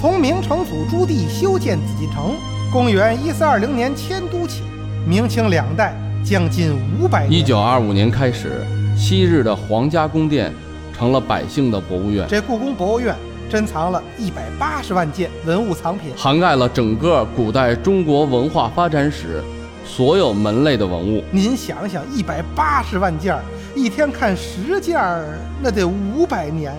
从明成祖朱棣修建紫禁城，公元一四二零年迁都起，明清两代将近五百年。一九二五年开始，昔日的皇家宫殿成了百姓的博物院，这故宫博物院珍藏了一百八十万件文物藏品，涵盖了整个古代中国文化发展史所有门类的文物。您想想，一百八十万件儿，一天看十件儿，那得五百年。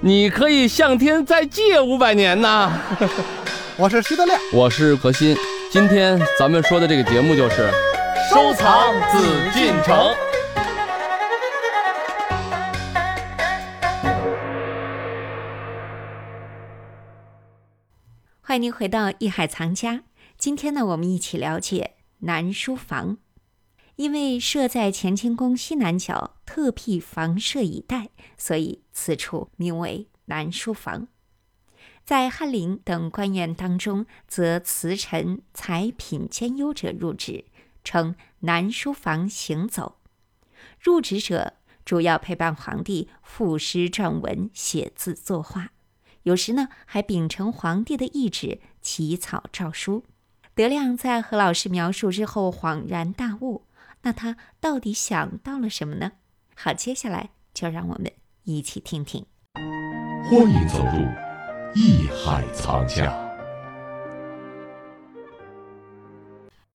你可以向天再借五百年呐！我是徐德亮，我是何鑫。今天咱们说的这个节目就是收藏紫禁城。欢迎您回到艺海藏家。今天呢，我们一起了解南书房。因为设在乾清宫西南角，特辟房舍以待，所以此处名为南书房。在翰林等官员当中，则辞臣才品兼优者入职，称南书房行走。入职者主要陪伴皇帝赋诗撰文、写字作画，有时呢还秉承皇帝的懿旨起草诏书。德亮在何老师描述之后，恍然大悟。那他到底想到了什么呢？好，接下来就让我们一起听听。欢迎走入艺海藏家。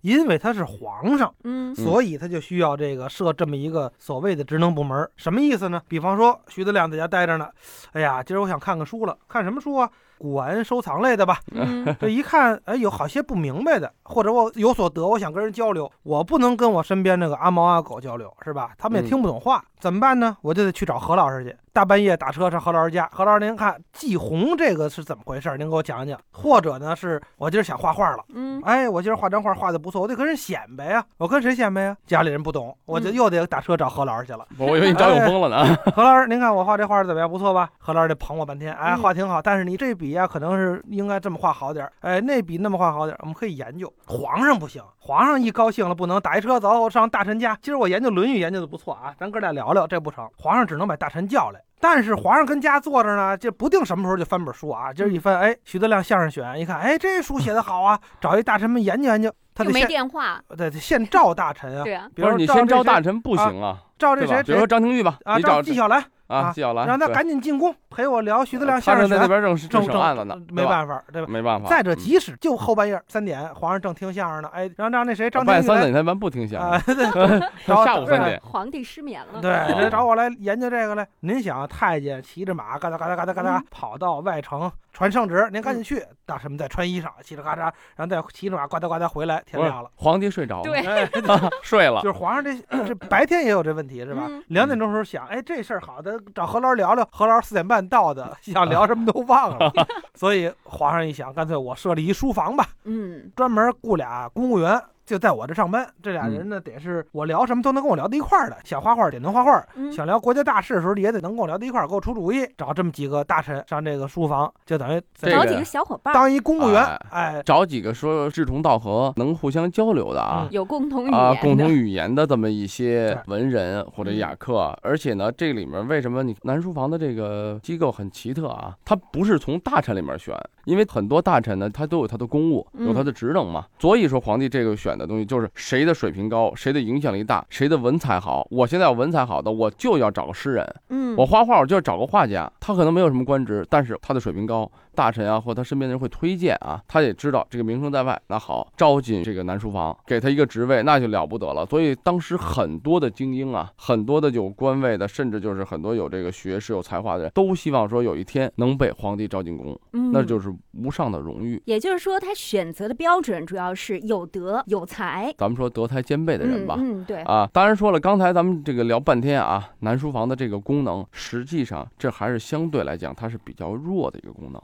因为他是皇上，嗯所以他就需要这个设这么一个所谓的职能部门。什么意思呢？比方说徐德亮在家待着呢，哎呀，今儿我想看看书了，看什么书啊？古玩收藏类的吧。嗯这一看，哎，有好些不明白的，或者我有所得，我想跟人交流，我不能跟我身边那个阿猫阿狗交流，是吧？他们也嗯听不懂话，怎么办呢？我就得去找何老师去。大半夜打车上何老师家，何老师您看季红这个是怎么回事？您给我讲讲。或者呢，是我今儿想画画了，嗯哎，我今儿画张画画的不错，我得跟人显摆呀。我跟谁显摆呀？家里人不懂，我就嗯又得打车找何老师去了。我以为你找永峰了呢。何老师，您看我画这画怎么样？不错吧？何老师得捧我半天，哎，嗯画挺好，但是你这笔呀、可能是应该这么画好点儿，哎，那笔那么画好点儿，我们可以研究。皇上不行，皇上一高兴了不能打一车走上大臣家。今儿我研究《论语》研究的不错啊，咱哥俩聊聊，这不成。皇上只能把大臣叫来。但是皇上跟家坐着呢，这不定什么时候就翻本书啊。今儿一翻，哎，徐德亮相声选，一看，哎，这书写的好啊，找一大臣们研究研究。他又没电话，对得现召大臣啊，对啊，比如不是你先说这谁招大臣不行啊，召这谁？比如说张廷玉吧，啊，你找纪晓岚。啊啊纪晓岚，让他赶紧进宫陪我聊徐德亮他正在那相声选，边正正正审案子呢，没办法，对吧？没办法。再者，嗯即使就后半夜三点，皇上正听相声呢，哎，让让那谁张半夜三点他一般不听相啊，声，对，找对下午三点。皇帝失眠了。对，这找我来研究这个来。您想，太监骑着马，嘎哒嘎哒嘎哒嘎哒嗯跑到外城传圣旨，您赶紧去。大臣们再穿衣裳，嘁哩咔嚓，然后再骑着马呱嗒呱嗒回来，天亮了。皇帝睡着了，对哎，睡了就。是皇上这这白天也有这问题是吧嗯？两点钟时候想，哎，这事儿好的，找何老师聊聊。何老师四点半到的，想聊什么都忘了。所以皇上一想，干脆我设立一书房吧，嗯专门雇俩公务员。就在我这上班，这俩人呢，得是我聊什么都能跟我聊到一块儿的。想画画得能画画，嗯想聊国家大事的时候也得能跟我聊到一块儿，给我出主意。找这么几个大臣上这个书房，就等于找几个小伙伴，当一公务员哎，哎，找几个说志同道合、能互相交流的啊嗯，有共同语啊，言的共同语言的这么一些文人或者雅客，而且呢，这里面为什么你南书房的这个机构很奇特啊？它不是从大臣里面选，因为很多大臣呢，他都有他的公务，有他的职能嘛。所以说皇帝这个选的东西就是谁的水平高，谁的影响力大，谁的文采好。我现在要文采好的，我就要找个诗人。嗯，我画画，我就要找个画家，他可能没有什么官职，但是他的水平高，大臣啊或他身边的人会推荐啊，他也知道这个名声在外，那好，招进这个南书房，给他一个职位，那就了不得了。所以当时很多的精英啊，很多的有官位的，甚至就是很多有这个学识、有才华的人，都希望说有一天能被皇帝招进宫，嗯。那就是无上的荣誉。也就是说，他选择的标准主要是有德有才。咱们说德才兼备的人吧，嗯，嗯对，啊，当然说了，刚才咱们这个聊半天啊，南书房的这个功能，实际上这还是相对来讲它是比较弱的一个功能，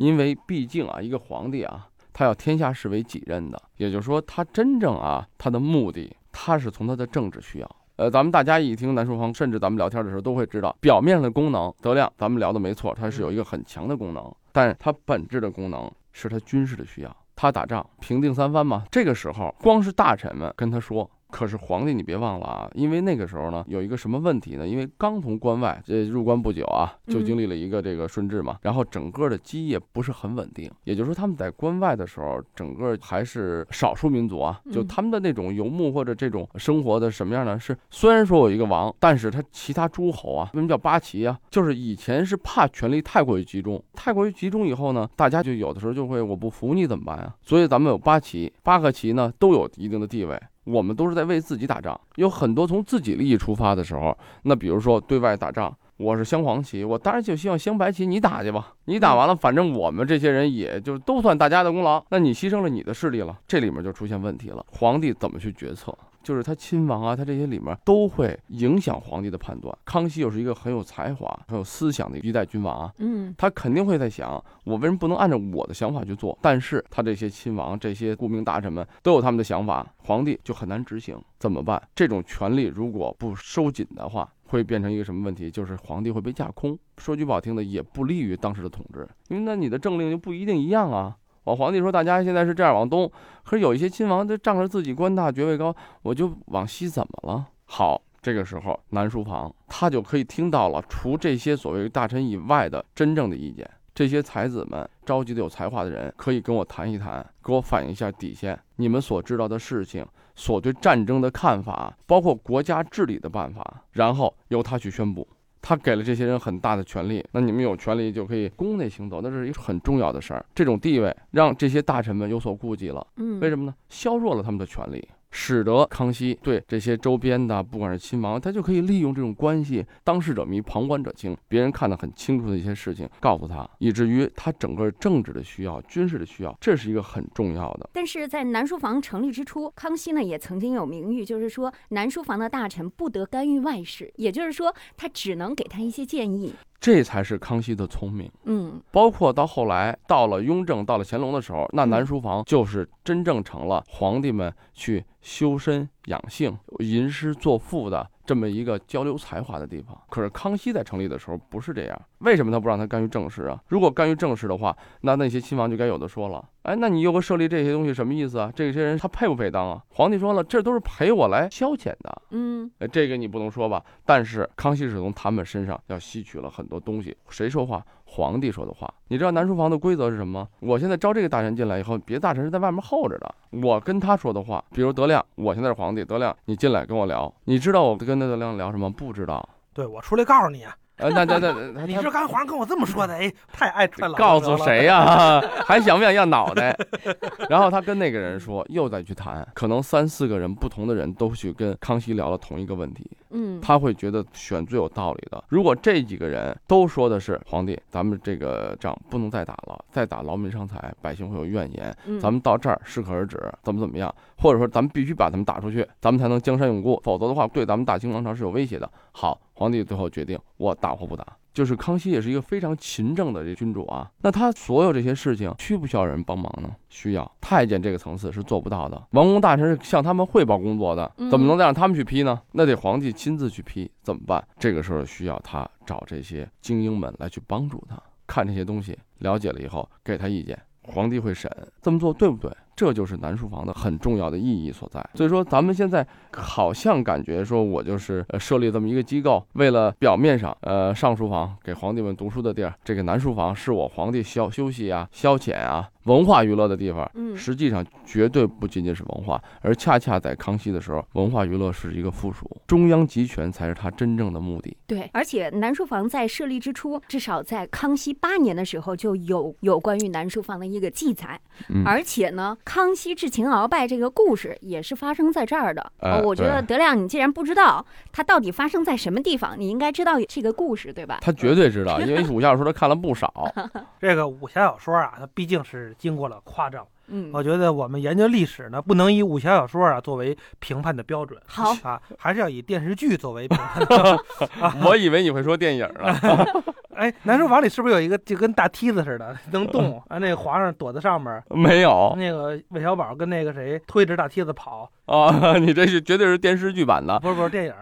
因为毕竟啊，一个皇帝啊，他要天下事为己任的，也就是说，他真正啊，他的目的，他是从他的政治需要。呃，咱们大家一听南书房，甚至咱们聊天的时候都会知道，表面的功能，德亮，咱们聊的没错，它是有一个很强的功能，但是它本质的功能是它军事的需要。他打仗平定三藩嘛，这个时候光是大臣们跟他说，可是皇帝，你别忘了啊，因为那个时候呢，有一个什么问题呢？因为刚从关外这入关不久啊，就经历了一个这个顺治嘛，然后整个的基业不是很稳定。也就是说，他们在关外的时候，整个还是少数民族啊，就他们的那种游牧或者这种生活的什么样呢？是虽然说有一个王，但是他其他诸侯啊，为什么叫八旗啊？就是以前是怕权力太过于集中，太过于集中以后呢，大家就有的时候就会我不服你怎么办啊？所以咱们有八旗，八个旗呢都有一定的地位。我们都是在为自己打仗，有很多从自己利益出发的时候。那比如说对外打仗，我是镶黄旗，我当然就希望镶白旗，你打去吧，你打完了，反正我们这些人也就都算大家的功劳。那你牺牲了你的势力了，这里面就出现问题了。皇帝怎么去决策？就是他亲王啊，他这些里面都会影响皇帝的判断。康熙又是一个很有才华、很有思想的一代君王啊，嗯，他肯定会在想，我为什么不能按照我的想法去做？但是他这些亲王、这些顾命大臣们都有他们的想法，皇帝就很难执行，怎么办？这种权力如果不收紧的话，会变成一个什么问题？就是皇帝会被架空。说句不好听的，也不利于当时的统治，因为那你的政令就不一定一样啊。我皇帝说，大家现在是这样往东，可是有一些亲王，他仗着自己官大爵位高，我就往西，怎么了？好，这个时候南书房他就可以听到了，除这些所谓大臣以外的真正的意见。这些才子们召集的有才华的人，可以跟我谈一谈，给我反映一下底线。你们所知道的事情，所对战争的看法，包括国家治理的办法，然后由他去宣布。他给了这些人很大的权利，那你们有权利就可以宫内行走，那是一个很重要的事儿。这种地位让这些大臣们有所顾忌了，嗯，为什么呢？削弱了他们的权利。使得康熙对这些周边的，不管是亲王，他就可以利用这种关系，当事者迷，旁观者清，别人看得很清楚的一些事情，告诉他，以至于他整个政治的需要、军事的需要，这是一个很重要的。但是在南书房成立之初，康熙呢也曾经有名誉，就是说南书房的大臣不得干预外事，也就是说他只能给他一些建议。这才是康熙的聪明。嗯，包括到后来，到了雍正，到了乾隆的时候，那南书房就是真正成了皇帝们去修身养性、吟诗作赋的。这么一个交流才华的地方，可是康熙在成立的时候不是这样。为什么他不让他干预政事啊？如果干预政事的话，那那些亲王就该有的说了。哎，那你又给设立这些东西什么意思啊？这些人他配不配当啊？皇帝说了，这都是陪我来消遣的。嗯，哎，这个你不能说吧？但是康熙是从他们身上要吸取了很多东西。谁说话？皇帝说的话。你知道南书房的规则是什么吗？我现在招这个大臣进来以后，别的大臣是在外面候着的。我跟他说的话，比如德亮，我现在是皇帝，德亮，你进来跟我聊。你知道我跟德亮聊什么？不知道。对我出来告诉你啊。呃，那那那，你是刚皇上跟我这么说的？哎，太爱太老告诉谁呀？还想不想要脑袋？然后他跟那个人说，又再去谈，可能三四个人不同的人都去跟康熙聊了同一个问题。嗯，他会觉得选最有道理的。如果这几个人都说的是皇帝，咱们这个仗不能再打了，再打劳民伤财，百姓会有怨言。咱们到这儿适可而止，怎么怎么样？或者说咱们必须把他们打出去，咱们才能江山永固，否则的话对咱们大清王朝是有威胁的。好。皇帝最后决定，我打或不打。就是康熙也是一个非常勤政的这君主啊。那他所有这些事情需不需要人帮忙呢？需要。太监这个层次是做不到的，王公大臣是向他们汇报工作的，怎么能再让他们去批呢？那得皇帝亲自去批，怎么办？这个时候需要他找这些精英们来去帮助他，看这些东西，了解了以后给他意见，皇帝会审，这么做对不对？这就是南书房的很重要的意义所在。所以说，咱们现在好像感觉说，我就是设立这么一个机构，为了表面上，呃，上书房给皇帝们读书的地儿，这个南书房是我皇帝消休息啊、消遣啊。文化娱乐的地方，嗯，实际上绝对不仅仅是文化，而恰恰在康熙的时候，文化娱乐是一个附属，中央集权才是他真正的目的。对，而且南书房在设立之初，至少在康熙八年的时候就有有关于南书房的一个记载，嗯，而且呢，康熙智擒鳌拜这个故事也是发生在这儿的。呃，我觉得德亮，你既然不知道它到底发生在什么地方，你应该知道这个故事，对吧？他绝对知道，因为武侠小说他看了不少。这个武侠小说啊，它毕竟是。经过了夸张，嗯，我觉得我们研究历史呢，不能以武侠小说啊作为评判的标准，好啊，还是要以电视剧作为评判的。我以为你会说电影呢。哎，南书房里是不是有一个就跟大梯子似的能动 啊？那个皇上躲在上面，没有。那个韦小宝跟那个谁推着大梯子跑啊？你这是绝对是电视剧版的，不是不是电影，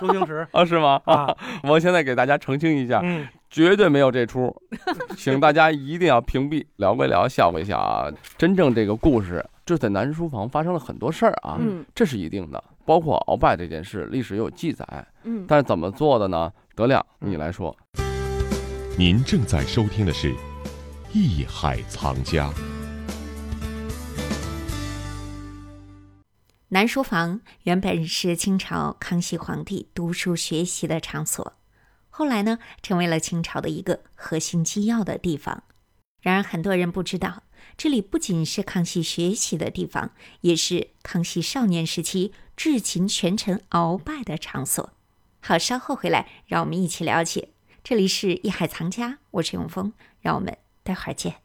周星驰啊？是吗？啊，我现在给大家澄清一下，嗯，绝对没有这出，请大家一定要屏蔽，聊归聊，笑归笑啊。真正这个故事，就在南书房发生了很多事儿啊，嗯，这是一定的。包括鳌拜这件事，历史也有记载。嗯，但是怎么做的呢？德亮，你来说。您正在收听的是《艺海藏家》。南书房原本是清朝康熙皇帝读书学习的场所，后来呢，成为了清朝的一个核心机要的地方。然而，很多人不知道，这里不仅是康熙学习的地方，也是康熙少年时期至勤权臣鳌拜的场所。好，稍后回来，让我们一起了解。这里是一海藏家，我是永峰，让我们待会儿见。